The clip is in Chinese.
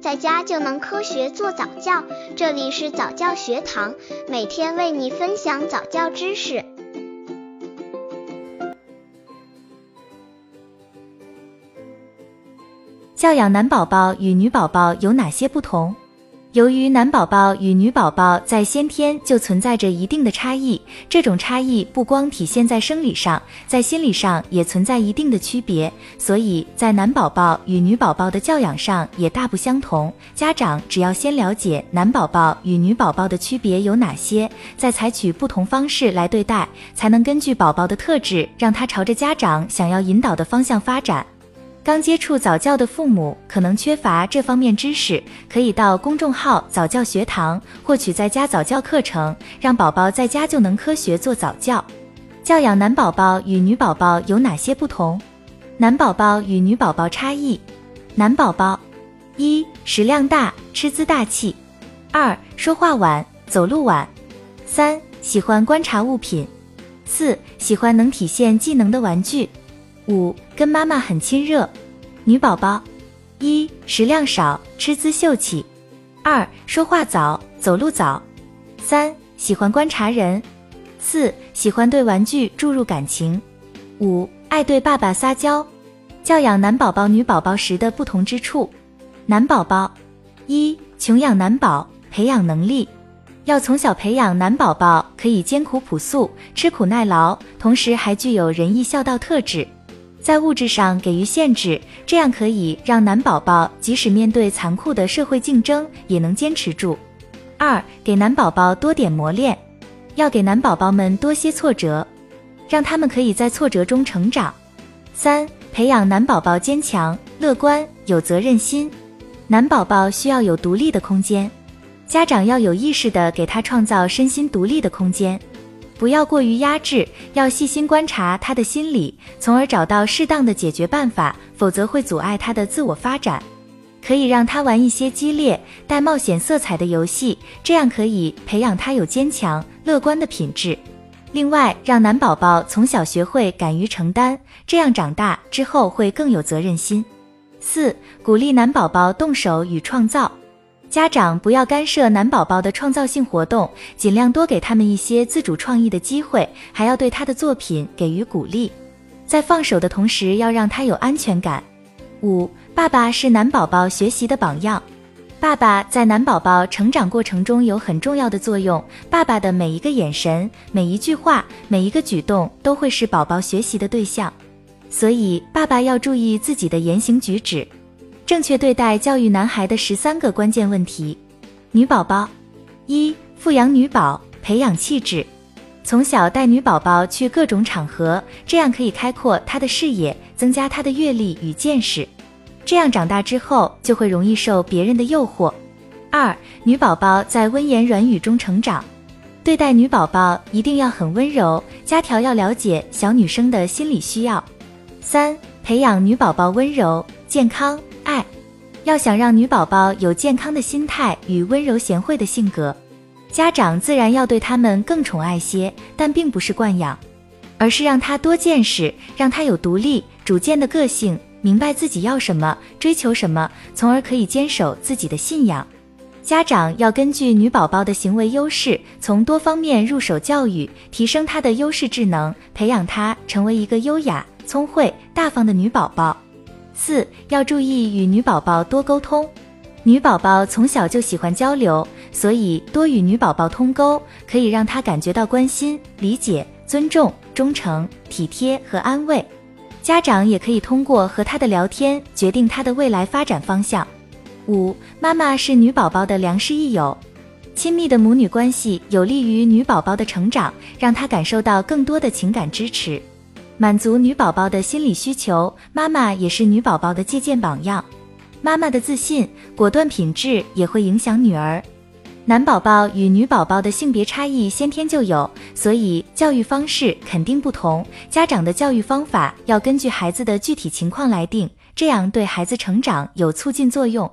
在家就能科学做早教。这里是早教学堂，每天为你分享早教知识。教养男宝宝与女宝宝有哪些不同？由于男宝宝与女宝宝在先天就存在着一定的差异，这种差异不光体现在生理上，在心理上也存在一定的区别，所以在男宝宝与女宝宝的教养上也大不相同。家长只要先了解男宝宝与女宝宝的区别有哪些，再采取不同方式来对待，才能根据宝宝的特质，让他朝着家长想要引导的方向发展。刚接触早教的父母可能缺乏这方面知识，可以到公众号早教学堂获取在家早教课程，让宝宝在家就能科学做早教。教养男宝宝与女宝宝有哪些不同？男宝宝与女宝宝差异：男宝宝一食量大，吃姿大气；二说话晚，走路晚；三喜欢观察物品；四喜欢能体现技能的玩具；五跟妈妈很亲热。女宝宝，一食量少，吃姿秀气；二说话早，走路早；三喜欢观察人；四喜欢对玩具注入感情；五爱对爸爸撒娇。教养男宝宝、女宝宝时的不同之处：男宝宝，一穷养男宝，培养能力，要从小培养男宝宝可以艰苦朴素、吃苦耐劳，同时还具有仁义孝道特质。在物质上给予限制，这样可以让男宝宝即使面对残酷的社会竞争，也能坚持住。二，给男宝宝多点磨练，要给男宝宝们多些挫折，让他们可以在挫折中成长。三，培养男宝宝坚强、乐观、有责任心。男宝宝需要有独立的空间，家长要有意识的给他创造身心独立的空间。不要过于压制，要细心观察他的心理，从而找到适当的解决办法，否则会阻碍他的自我发展。可以让他玩一些激烈、带冒险色彩的游戏，这样可以培养他有坚强、乐观的品质。另外，让男宝宝从小学会敢于承担，这样长大之后会更有责任心。四、鼓励男宝宝动手与创造。家长不要干涉男宝宝的创造性活动，尽量多给他们一些自主创意的机会，还要对他的作品给予鼓励。在放手的同时，要让他有安全感。五，爸爸是男宝宝学习的榜样，爸爸在男宝宝成长过程中有很重要的作用。爸爸的每一个眼神、每一句话、每一个举动都会是宝宝学习的对象，所以爸爸要注意自己的言行举止。正确对待教育男孩的十三个关键问题。女宝宝，一富养女宝，培养气质，从小带女宝宝去各种场合，这样可以开阔她的视野，增加她的阅历与见识，这样长大之后就会容易受别人的诱惑。二女宝宝在温言软语中成长，对待女宝宝一定要很温柔，家条要了解小女生的心理需要。三培养女宝宝温柔、健康。爱，要想让女宝宝有健康的心态与温柔贤惠的性格，家长自然要对他们更宠爱些，但并不是惯养，而是让她多见识，让她有独立主见的个性，明白自己要什么，追求什么，从而可以坚守自己的信仰。家长要根据女宝宝的行为优势，从多方面入手教育，提升她的优势智能，培养她成为一个优雅、聪慧、大方的女宝宝。四要注意与女宝宝多沟通，女宝宝从小就喜欢交流，所以多与女宝宝通沟，可以让她感觉到关心、理解、尊重、忠诚、体贴和安慰。家长也可以通过和她的聊天，决定她的未来发展方向。五妈妈是女宝宝的良师益友，亲密的母女关系有利于女宝宝的成长，让她感受到更多的情感支持。满足女宝宝的心理需求，妈妈也是女宝宝的借鉴榜样。妈妈的自信、果断品质也会影响女儿。男宝宝与女宝宝的性别差异先天就有，所以教育方式肯定不同。家长的教育方法要根据孩子的具体情况来定，这样对孩子成长有促进作用。